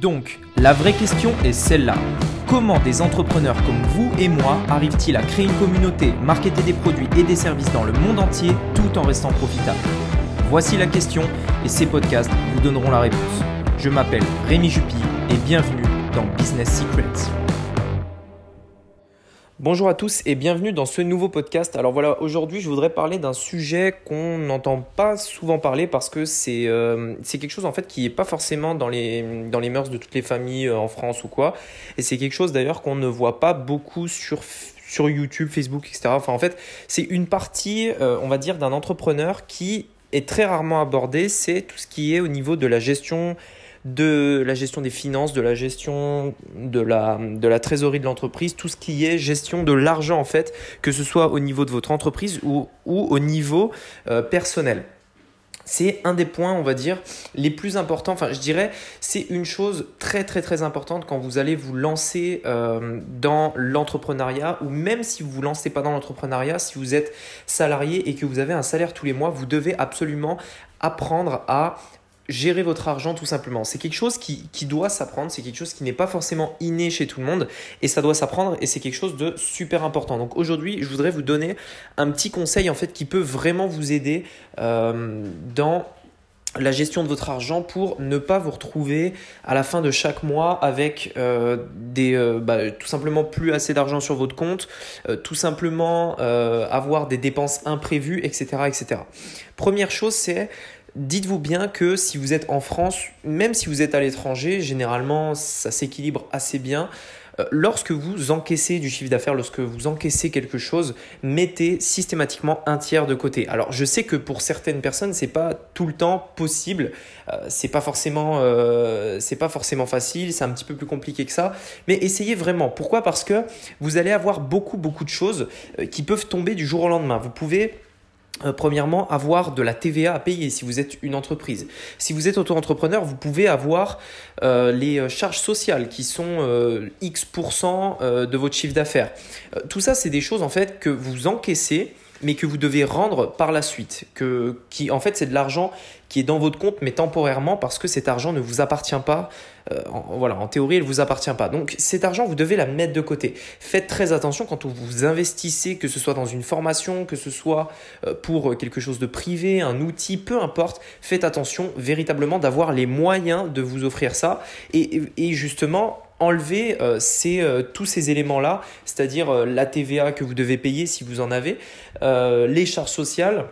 Donc, la vraie question est celle-là. Comment des entrepreneurs comme vous et moi arrivent-ils à créer une communauté, marketer des produits et des services dans le monde entier tout en restant profitables? Voici la question et ces podcasts vous donneront la réponse. Je m'appelle Rémi Jupy et bienvenue dans Business Secrets. Bonjour à tous et bienvenue dans ce nouveau podcast. Alors voilà, aujourd'hui je voudrais parler d'un sujet qu'on n'entend pas souvent parler parce que c'est euh, quelque chose en fait qui n'est pas forcément dans les, dans les mœurs de toutes les familles euh, en France ou quoi. Et c'est quelque chose d'ailleurs qu'on ne voit pas beaucoup sur, sur YouTube, Facebook, etc. Enfin en fait c'est une partie, euh, on va dire, d'un entrepreneur qui est très rarement abordé, c'est tout ce qui est au niveau de la gestion de la gestion des finances, de la gestion de la, trésorerie de l'entreprise, tout ce qui est gestion de l'argent en fait, que ce soit au niveau de votre entreprise ou, au niveau euh, personnel. C'est un des points, on va dire, les plus importants. Enfin, je dirais, c'est une chose très très très importante quand vous allez vous lancer euh, dans l'entrepreneuriat ou même si vous vous lancez pas dans l'entrepreneuriat, si vous êtes salarié et que vous avez un salaire tous les mois, vous devez absolument apprendre à gérer votre argent tout simplement. C'est quelque chose qui, qui doit s'apprendre, c'est quelque chose qui n'est pas forcément inné chez tout le monde et ça doit s'apprendre et c'est quelque chose de super important. Donc aujourd'hui, je voudrais vous donner un petit conseil en fait qui peut vraiment vous aider euh, dans la gestion de votre argent pour ne pas vous retrouver à la fin de chaque mois avec euh, des euh, bah, tout simplement plus assez d'argent sur votre compte, tout simplement avoir des dépenses imprévues, etc., etc. Première chose, c'est Dites-vous bien que si vous êtes en France, même si vous êtes à l'étranger, généralement ça s'équilibre assez bien. Euh, lorsque vous encaissez du chiffre d'affaires, lorsque vous encaissez quelque chose, mettez systématiquement un tiers de côté. Alors je sais que pour certaines personnes, c'est pas tout le temps possible, euh, c'est pas forcément, euh, c'est pas forcément facile, c'est un petit peu plus compliqué que ça. Mais essayez vraiment. Pourquoi? Parce que vous allez avoir beaucoup beaucoup de choses qui peuvent tomber du jour au lendemain. Vous pouvez euh, premièrement, avoir de la TVA à payer si vous êtes une entreprise. Si vous êtes auto-entrepreneur, vous pouvez avoir euh, les euh, charges sociales qui sont X% de votre chiffre d'affaires. tout ça, c'est des choses en fait que vous encaissez mais que vous devez rendre par la suite. Qui, en fait, c'est de l'argent qui est dans votre compte, mais temporairement, parce que cet argent ne vous appartient pas. Euh, en, théorie, il ne vous appartient pas. Donc, cet argent, vous devez la mettre de côté. Faites très attention quand vous investissez, que ce soit dans une formation, que ce soit euh, pour quelque chose de privé, un outil, peu importe. Faites attention véritablement d'avoir les moyens de vous offrir ça. Et justement, enlever euh, euh, tous ces éléments-là, c'est-à-dire euh, la TVA que vous devez payer si vous en avez, les charges sociales,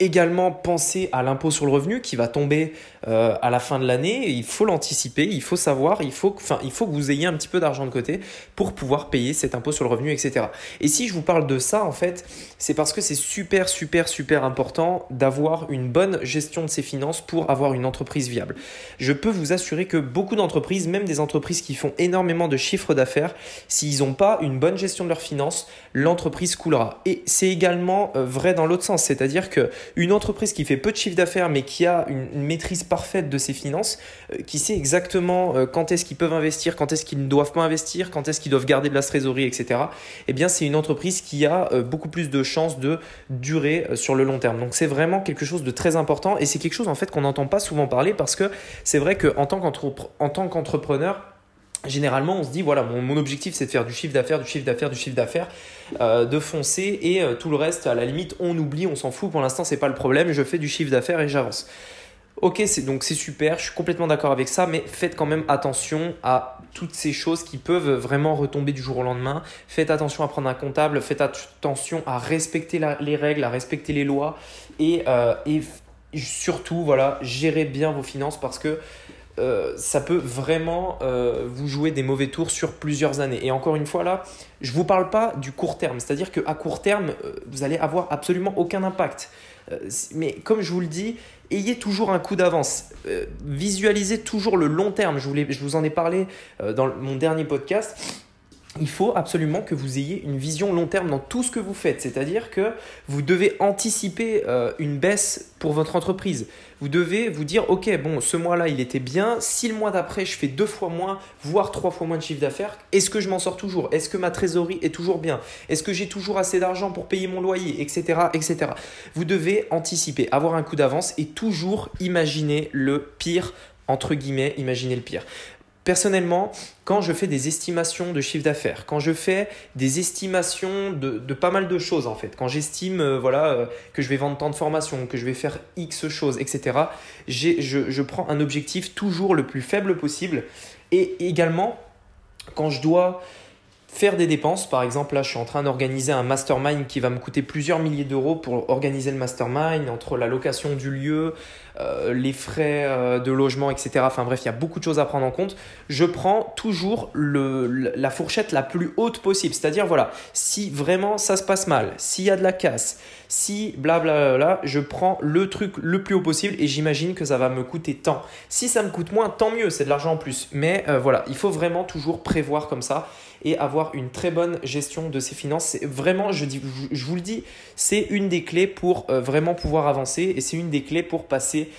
également penser à l'impôt sur le revenu qui va tomber euh, à la fin de l'année. Il faut l'anticiper, il faut savoir, il faut, enfin, il faut que vous ayez un petit peu d'argent de côté pour pouvoir payer cet impôt sur le revenu, etc. Et si je vous parle de ça, en fait, c'est parce que c'est super, super, super important d'avoir une bonne gestion de ses finances pour avoir une entreprise viable. Je peux vous assurer que beaucoup d'entreprises, même des entreprises qui font énormément de chiffres d'affaires, s'ils n'ont pas une bonne gestion de leurs finances, l'entreprise coulera. Et c'est également euh, vrai dans l'autre sens, c'est-à-dire que une entreprise qui fait peu de chiffre d'affaires mais qui a une, maîtrise parfaite de ses finances, euh, qui sait exactement euh, quand est-ce qu'ils peuvent investir, quand est-ce qu'ils ne doivent pas investir, quand est-ce qu'ils doivent garder de la trésorerie, etc. Eh bien, c'est une entreprise qui a euh, beaucoup plus de chances de durer sur le long terme. Donc, c'est vraiment quelque chose de très important et c'est quelque chose en fait qu'on n'entend pas souvent parler parce que c'est vrai qu'en tant qu'entrepreneur, généralement on se dit voilà mon, objectif c'est de faire du chiffre d'affaires du chiffre d'affaires du chiffre d'affaires euh, de foncer et euh, tout le reste à la limite on oublie on s'en fout. Pour l'instant c'est pas le problème. Je fais du chiffre d'affaires et j'avance. Ok donc c'est super. Je suis complètement d'accord avec ça mais faites quand même attention à toutes ces choses qui peuvent vraiment retomber du jour au lendemain. Faites attention à prendre un comptable. Faites attention à respecter les règles à respecter les lois et, euh, et surtout voilà gérez bien vos finances parce que euh, ça peut vraiment euh, vous jouer des mauvais tours sur plusieurs années. Et encore une fois, là, je ne vous parle pas du court terme, c'est-à-dire qu'à court terme, euh, vous allez avoir absolument aucun impact. mais comme je vous le dis, ayez toujours un coup d'avance. visualisez toujours le long terme. Je je vous en ai parlé dans mon dernier podcast il faut absolument que vous ayez une vision long terme dans tout ce que vous faites. C'est-à-dire que vous devez anticiper euh, une baisse pour votre entreprise. Vous devez vous dire, OK, bon, ce mois-là, il était bien. Si le mois d'après, je fais deux fois moins, voire trois fois moins de chiffre d'affaires, est-ce que je m'en sors toujours? Est-ce que ma trésorerie est toujours bien? Est-ce que j'ai toujours assez d'argent pour payer mon loyer, etc., etc. Vous devez anticiper, avoir un coup d'avance et toujours imaginer le pire entre guillemets, imaginez le pire. Personnellement, quand je fais des estimations de chiffre d'affaires, quand je fais des estimations de, pas mal de choses en fait, quand j'estime euh, voilà, euh, que je vais vendre tant de formations, que je vais faire X choses, etc., je, je prends un objectif toujours le plus faible possible. Et également, quand je dois faire des dépenses. Par exemple, là, je suis en train d'organiser un mastermind qui va me coûter plusieurs milliers d'euros pour organiser le mastermind, entre la location du lieu, euh, les frais euh, de logement, etc. Enfin bref, il y a beaucoup de choses à prendre en compte. Je prends toujours le, la fourchette la plus haute possible. C'est-à-dire, voilà, si vraiment ça se passe mal, s'il y a de la casse, si blablabla, je prends le truc le plus haut possible et j'imagine que ça va me coûter tant. Si ça me coûte moins, tant mieux, c'est de l'argent en plus. Mais euh, voilà, il faut vraiment toujours prévoir comme ça et avoir une très bonne gestion de ses finances. Vraiment, je, dis, je vous le dis, c'est une des clés pour euh, vraiment pouvoir avancer et c'est une des clés pour passer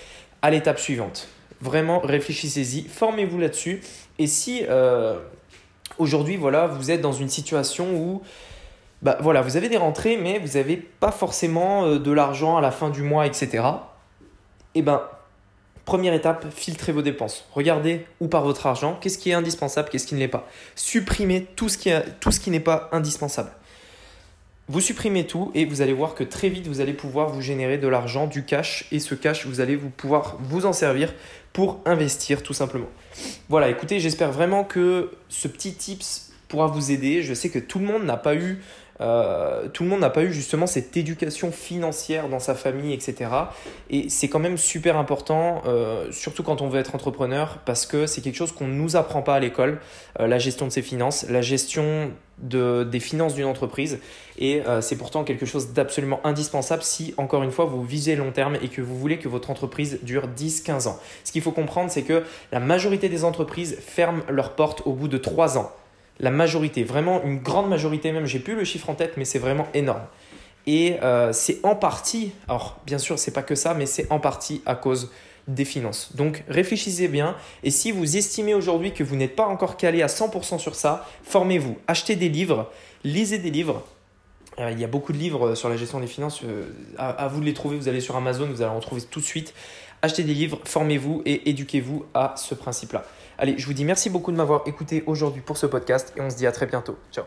à l'étape suivante. Vraiment, réfléchissez-y, formez-vous là-dessus. Et si euh, aujourd'hui, voilà, vous êtes dans une situation où bah, voilà, vous avez des rentrées, mais vous n'avez pas forcément euh, de l'argent à la fin du mois, etc. Eh ben, Première étape, filtrez vos dépenses. Regardez où part votre argent, qu'est-ce qui est indispensable, qu'est-ce qui ne l'est pas. Supprimez tout ce qui, qui n'est pas indispensable. Vous supprimez tout et vous allez voir que très vite vous allez pouvoir vous générer de l'argent, du cash et ce cash vous allez vous pouvoir vous en servir pour investir tout simplement. Voilà, écoutez, j'espère vraiment que ce petit tips pourra vous aider. Je sais que tout le monde n'a pas eu euh, tout le monde n'a pas eu justement cette éducation financière dans sa famille, etc. Et c'est quand même super important, euh, surtout quand on veut être entrepreneur, parce que c'est quelque chose qu'on ne nous apprend pas à l'école, euh, la gestion de ses finances, la gestion de, des finances d'une entreprise. Et c'est pourtant quelque chose d'absolument indispensable si, encore une fois, vous visez long terme et que vous voulez que votre entreprise dure 10-15 ans. Ce qu'il faut comprendre, c'est que la majorité des entreprises ferment leurs portes au bout de 3 ans la majorité, vraiment une grande majorité même, j'ai plus le chiffre en tête, mais c'est vraiment énorme. Et euh, c'est en partie, alors bien sûr, c'est pas que ça, mais c'est en partie à cause des finances. Donc réfléchissez bien et si vous estimez aujourd'hui que vous n'êtes pas encore calé à 100% sur ça, formez-vous, achetez des livres, lisez des livres. Euh, il y a beaucoup de livres sur la gestion des finances, euh, à, vous de les trouver, vous allez sur Amazon, vous allez en trouver tout de suite. Achetez des livres, formez-vous et éduquez-vous à ce principe-là. Allez, je vous dis merci beaucoup de m'avoir écouté aujourd'hui pour ce podcast et on se dit à très bientôt. Ciao